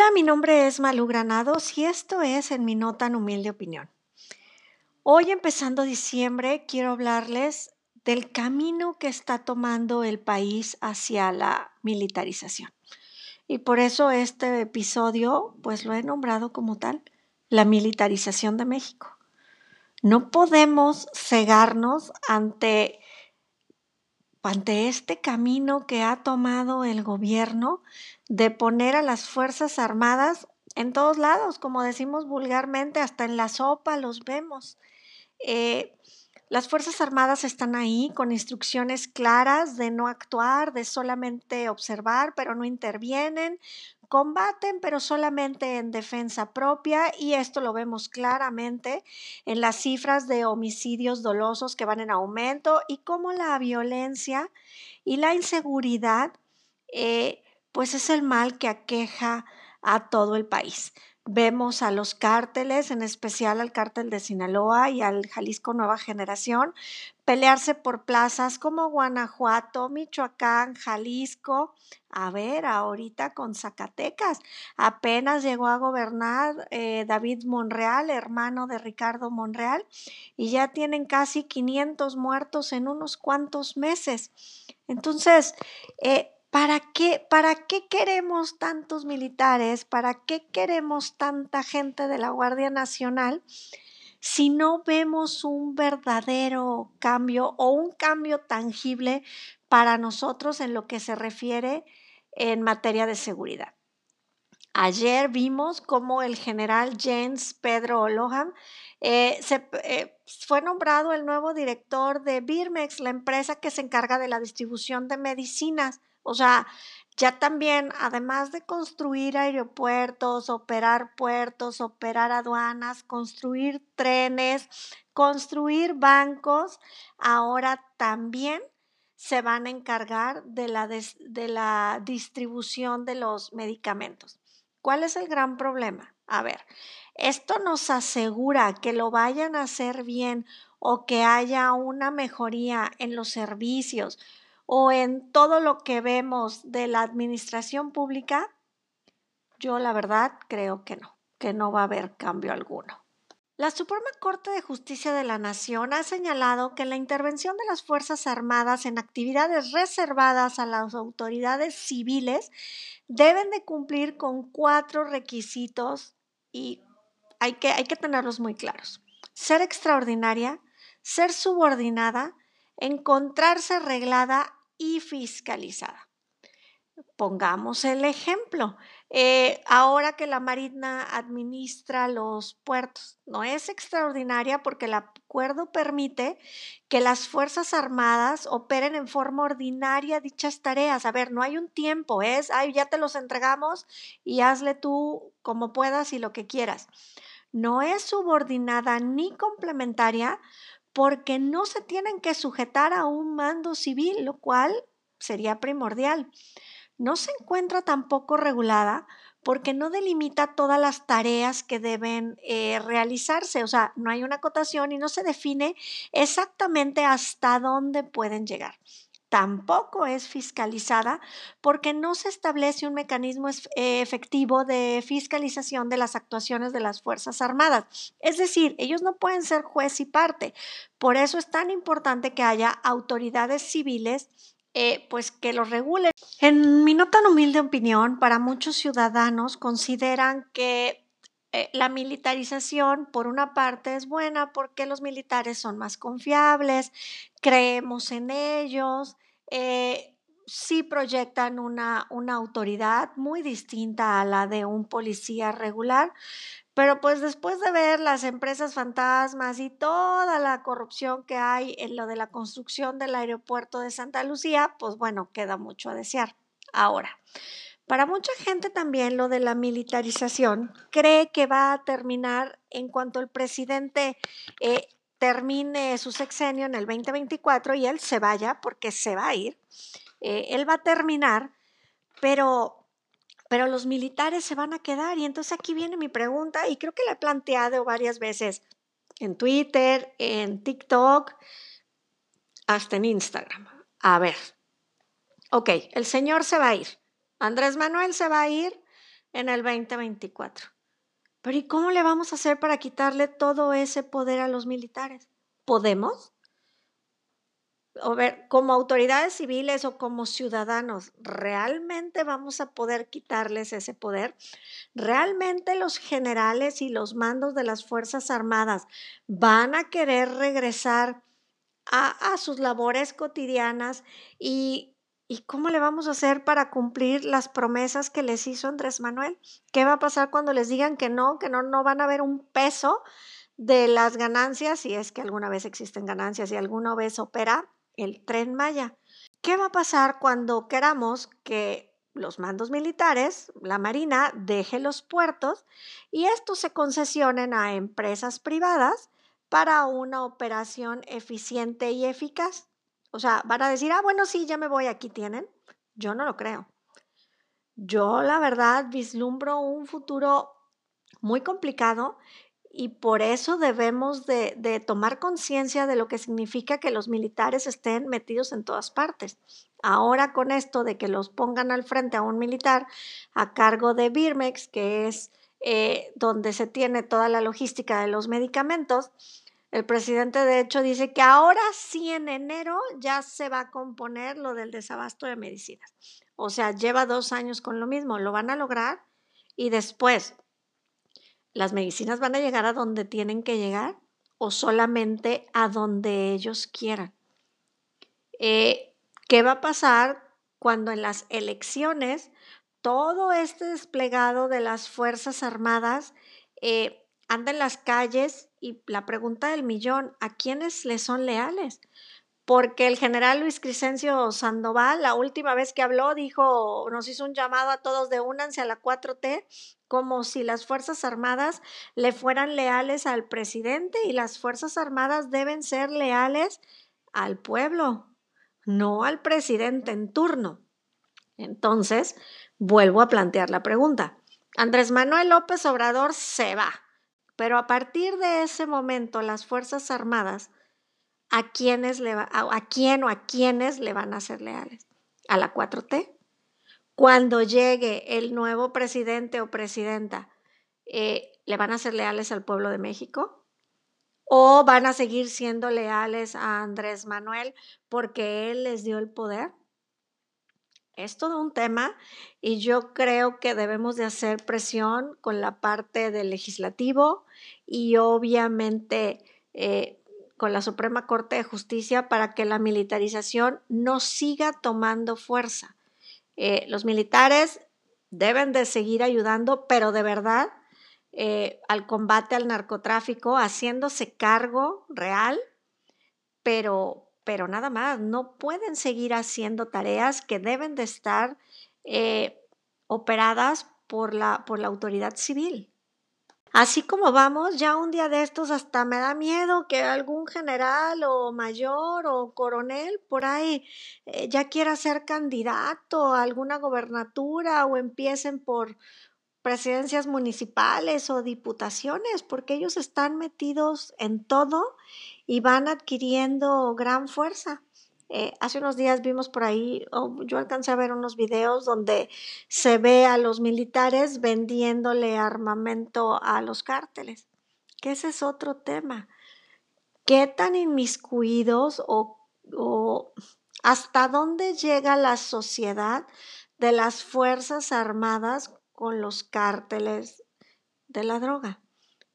Hola, mi nombre es Malu Granados y esto es En mi no tan humilde opinión. Hoy empezando diciembre quiero hablarles del camino que está tomando el país hacia la militarización. Y por eso este episodio pues lo he nombrado como tal, la militarización de México. No podemos cegarnos ante ante este camino que ha tomado el gobierno de poner a las Fuerzas Armadas en todos lados, como decimos vulgarmente, hasta en la sopa los vemos. Eh, las Fuerzas Armadas están ahí con instrucciones claras de no actuar, de solamente observar, pero no intervienen, combaten, pero solamente en defensa propia, y esto lo vemos claramente en las cifras de homicidios dolosos que van en aumento y cómo la violencia y la inseguridad, eh, pues es el mal que aqueja a todo el país. Vemos a los cárteles, en especial al cártel de Sinaloa y al Jalisco Nueva Generación, pelearse por plazas como Guanajuato, Michoacán, Jalisco. A ver, ahorita con Zacatecas. Apenas llegó a gobernar eh, David Monreal, hermano de Ricardo Monreal, y ya tienen casi 500 muertos en unos cuantos meses. Entonces, eh, ¿Para qué, ¿Para qué queremos tantos militares? ¿Para qué queremos tanta gente de la Guardia Nacional si no vemos un verdadero cambio o un cambio tangible para nosotros en lo que se refiere en materia de seguridad? Ayer vimos cómo el general James Pedro Olohan eh, eh, fue nombrado el nuevo director de Birmex, la empresa que se encarga de la distribución de medicinas. O sea, ya también, además de construir aeropuertos, operar puertos, operar aduanas, construir trenes, construir bancos, ahora también se van a encargar de la, de la distribución de los medicamentos. ¿Cuál es el gran problema? A ver, esto nos asegura que lo vayan a hacer bien o que haya una mejoría en los servicios o en todo lo que vemos de la administración pública, yo la verdad creo que no, que no va a haber cambio alguno. La Suprema Corte de Justicia de la Nación ha señalado que la intervención de las Fuerzas Armadas en actividades reservadas a las autoridades civiles deben de cumplir con cuatro requisitos y hay que, hay que tenerlos muy claros. Ser extraordinaria, ser subordinada, encontrarse arreglada y fiscalizada. Pongamos el ejemplo. Eh, ahora que la Marina administra los puertos, no es extraordinaria porque el acuerdo permite que las Fuerzas Armadas operen en forma ordinaria dichas tareas. A ver, no hay un tiempo, es, ay, ya te los entregamos y hazle tú como puedas y lo que quieras. No es subordinada ni complementaria porque no se tienen que sujetar a un mando civil, lo cual sería primordial. No se encuentra tampoco regulada porque no delimita todas las tareas que deben eh, realizarse, o sea, no hay una acotación y no se define exactamente hasta dónde pueden llegar tampoco es fiscalizada porque no se establece un mecanismo eh, efectivo de fiscalización de las actuaciones de las Fuerzas Armadas. Es decir, ellos no pueden ser juez y parte. Por eso es tan importante que haya autoridades civiles eh, pues que los regulen. En mi no tan humilde opinión, para muchos ciudadanos consideran que eh, la militarización, por una parte, es buena porque los militares son más confiables, creemos en ellos, eh, sí proyectan una, una autoridad muy distinta a la de un policía regular, pero pues después de ver las empresas fantasmas y toda la corrupción que hay en lo de la construcción del aeropuerto de Santa Lucía, pues bueno, queda mucho a desear. Ahora, para mucha gente también lo de la militarización cree que va a terminar en cuanto el presidente eh, termine su sexenio en el 2024 y él se vaya, porque se va a ir. Eh, él va a terminar, pero, pero los militares se van a quedar. Y entonces aquí viene mi pregunta y creo que la he planteado varias veces en Twitter, en TikTok, hasta en Instagram. A ver, ok, el señor se va a ir. Andrés Manuel se va a ir, en el 2024. Pero ¿y cómo le vamos a hacer para quitarle todo ese poder a los militares? ¿Podemos? O ver, como autoridades civiles o como ciudadanos, ¿realmente vamos a poder quitarles ese poder? ¿Realmente los generales y los mandos de las Fuerzas Armadas van a querer regresar a, a sus labores cotidianas y ¿Y cómo le vamos a hacer para cumplir las promesas que les hizo Andrés Manuel? ¿Qué va a pasar cuando les digan que no, que no, no van a ver un peso de las ganancias, si es que alguna vez existen ganancias y alguna vez opera el tren Maya? ¿Qué va a pasar cuando queramos que los mandos militares, la Marina, deje los puertos y estos se concesionen a empresas privadas para una operación eficiente y eficaz? O sea, van a decir, ah, bueno, sí, ya me voy, aquí tienen. Yo no lo creo. Yo, la verdad, vislumbro un futuro muy complicado y por eso debemos de, de tomar conciencia de lo que significa que los militares estén metidos en todas partes. Ahora con esto de que los pongan al frente a un militar a cargo de Birmex, que es eh, donde se tiene toda la logística de los medicamentos, el presidente, de hecho, dice que ahora sí en enero ya se va a componer lo del desabasto de medicinas. O sea, lleva dos años con lo mismo, lo van a lograr y después, ¿las medicinas van a llegar a donde tienen que llegar o solamente a donde ellos quieran? Eh, ¿Qué va a pasar cuando en las elecciones todo este desplegado de las Fuerzas Armadas eh, anda en las calles y la pregunta del millón, ¿a quiénes le son leales? Porque el general Luis Crescencio Sandoval, la última vez que habló, dijo, nos hizo un llamado a todos de únanse a la 4T, como si las Fuerzas Armadas le fueran leales al presidente y las Fuerzas Armadas deben ser leales al pueblo, no al presidente en turno. Entonces, vuelvo a plantear la pregunta. Andrés Manuel López Obrador se va pero a partir de ese momento, las Fuerzas Armadas, ¿a, quiénes le a, quién o a quiénes le van a ser leales? ¿A la 4T? Cuando llegue el nuevo presidente o presidenta, eh, ¿le van a ser leales al pueblo de México? ¿O van a seguir siendo leales a Andrés Manuel porque él les dio el poder? Es todo un tema y yo creo que debemos de hacer presión con la parte del legislativo y obviamente eh, con la Suprema Corte de Justicia para que la militarización no siga tomando fuerza. Eh, los militares deben de seguir ayudando, pero de verdad, eh, al combate al narcotráfico, haciéndose cargo real, pero, pero nada más, no pueden seguir haciendo tareas que deben de estar eh, operadas por la, por la autoridad civil. Así como vamos, ya un día de estos hasta me da miedo que algún general o mayor o coronel por ahí eh, ya quiera ser candidato a alguna gobernatura o empiecen por presidencias municipales o diputaciones, porque ellos están metidos en todo y van adquiriendo gran fuerza. Eh, hace unos días vimos por ahí, yo alcancé a ver unos videos donde se ve a los militares vendiéndole armamento a los cárteles, que ese es otro tema. ¿Qué tan inmiscuidos o hasta dónde llega la sociedad de las Fuerzas Armadas con los cárteles de la droga?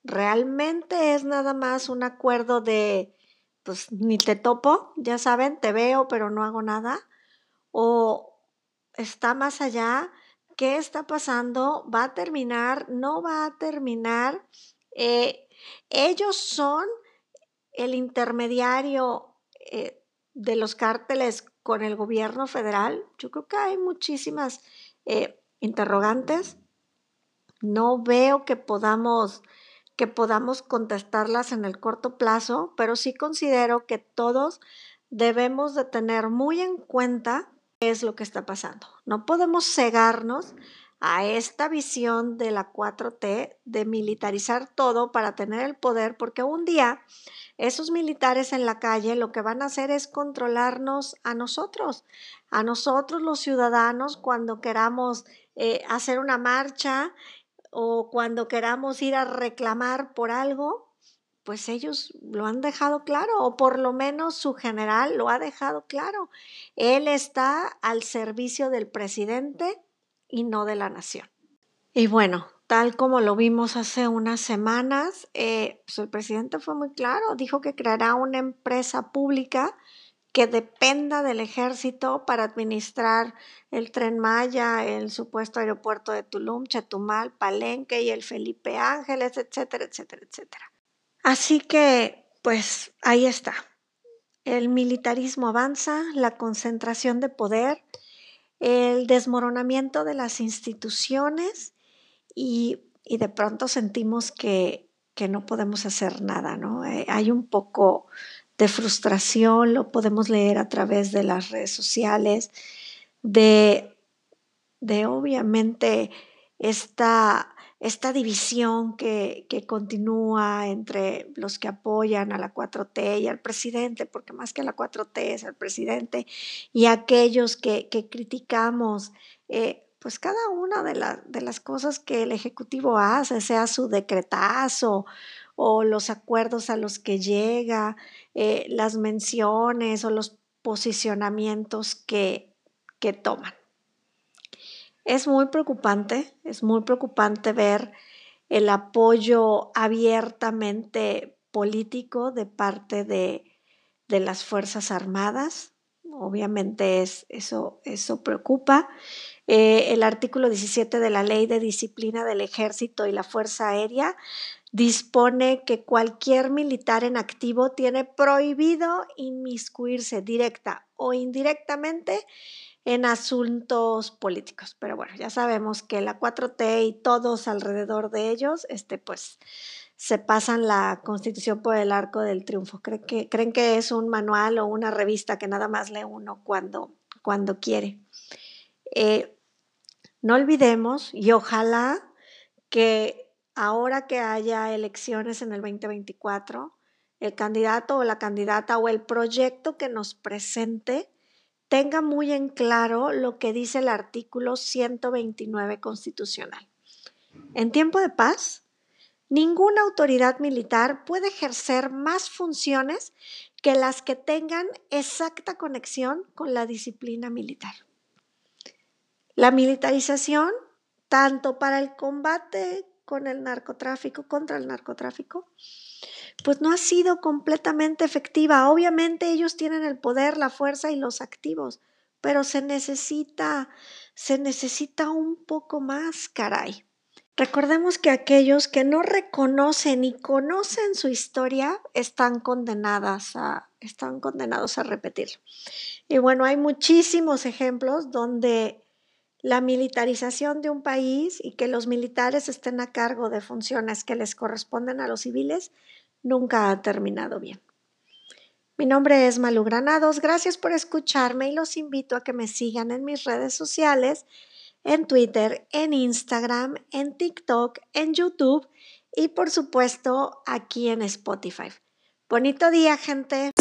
Realmente es nada más un acuerdo de, pues ni te topo, ya saben, te veo, pero no hago nada, o está más allá, ¿qué está pasando? ¿Va a terminar? ¿No va a terminar? Eh, ellos son el intermediario eh, de los cárteles con el gobierno federal. Yo creo que hay muchísimas eh, interrogantes. No veo que podamos que podamos contestarlas en el corto plazo, pero sí considero que todos debemos de tener muy en cuenta qué es lo que está pasando. No podemos cegarnos a esta visión de la 4T de militarizar todo para tener el poder, porque un día esos militares en la calle lo que van a hacer es controlarnos a nosotros, a nosotros los ciudadanos cuando queramos eh, hacer una marcha o cuando queramos ir a reclamar por algo, pues ellos lo han dejado claro, o por lo menos su general lo ha dejado claro. Él está al servicio del presidente y no de la nación. Y bueno, tal como lo vimos hace unas semanas, eh, pues el presidente fue muy claro, dijo que creará una empresa pública que dependa del ejército para administrar el tren Maya, el supuesto aeropuerto de Tulum, Chetumal, Palenque y el Felipe Ángeles, etcétera, etcétera, etcétera. Así que, pues ahí está. El militarismo avanza, la concentración de poder, el desmoronamiento de las instituciones y, de pronto sentimos que, que, no podemos hacer nada, ¿no? Eh, hay un poco de frustración, lo podemos leer a través de las redes sociales, de, de obviamente esta, esta división que, que, continúa entre los que apoyan a la 4T y al presidente, porque más que a la 4T es al presidente, y aquellos que, que criticamos. Eh, pues cada una de, de las cosas que el Ejecutivo hace, sea su decretazo o los acuerdos a los que llega, eh, las menciones o los posicionamientos que, que toman. Es muy preocupante, es muy preocupante ver el apoyo abiertamente político de parte de, de las Fuerzas Armadas. Obviamente es, eso, eso preocupa. Eh, el artículo 17 de la Ley de Disciplina del Ejército y la Fuerza Aérea dispone que cualquier militar en activo tiene prohibido inmiscuirse directa o indirectamente en asuntos políticos. Pero bueno, ya sabemos que la 4T y todos alrededor de ellos, este, pues, se pasan la constitución por el arco del triunfo. ¿Creen que, creen que es un manual o una revista que nada más lee uno cuando, cuando quiere. Eh, no olvidemos y ojalá que ahora que haya elecciones en el 2024, el candidato o la candidata o el proyecto que nos presente tenga muy en claro lo que dice el artículo 129 constitucional. En tiempo de paz, ninguna autoridad militar puede ejercer más funciones que las que tengan exacta conexión con la disciplina militar. La militarización, tanto para el combate con el narcotráfico, contra el narcotráfico, pues no ha sido completamente efectiva. Obviamente ellos tienen el poder, la fuerza y los activos, pero se necesita, se necesita un poco más, caray. Recordemos que aquellos que no reconocen ni conocen su historia están condenadas a, están condenados a repetirlo. Y bueno, hay muchísimos ejemplos donde la militarización de un país y que los militares estén a cargo de funciones que les corresponden a los civiles nunca ha terminado bien. Mi nombre es Malu Granados, gracias por escucharme y los invito a que me sigan en mis redes sociales, en Twitter, en Instagram, en TikTok, en YouTube y por supuesto aquí en Spotify. Bonito día, gente.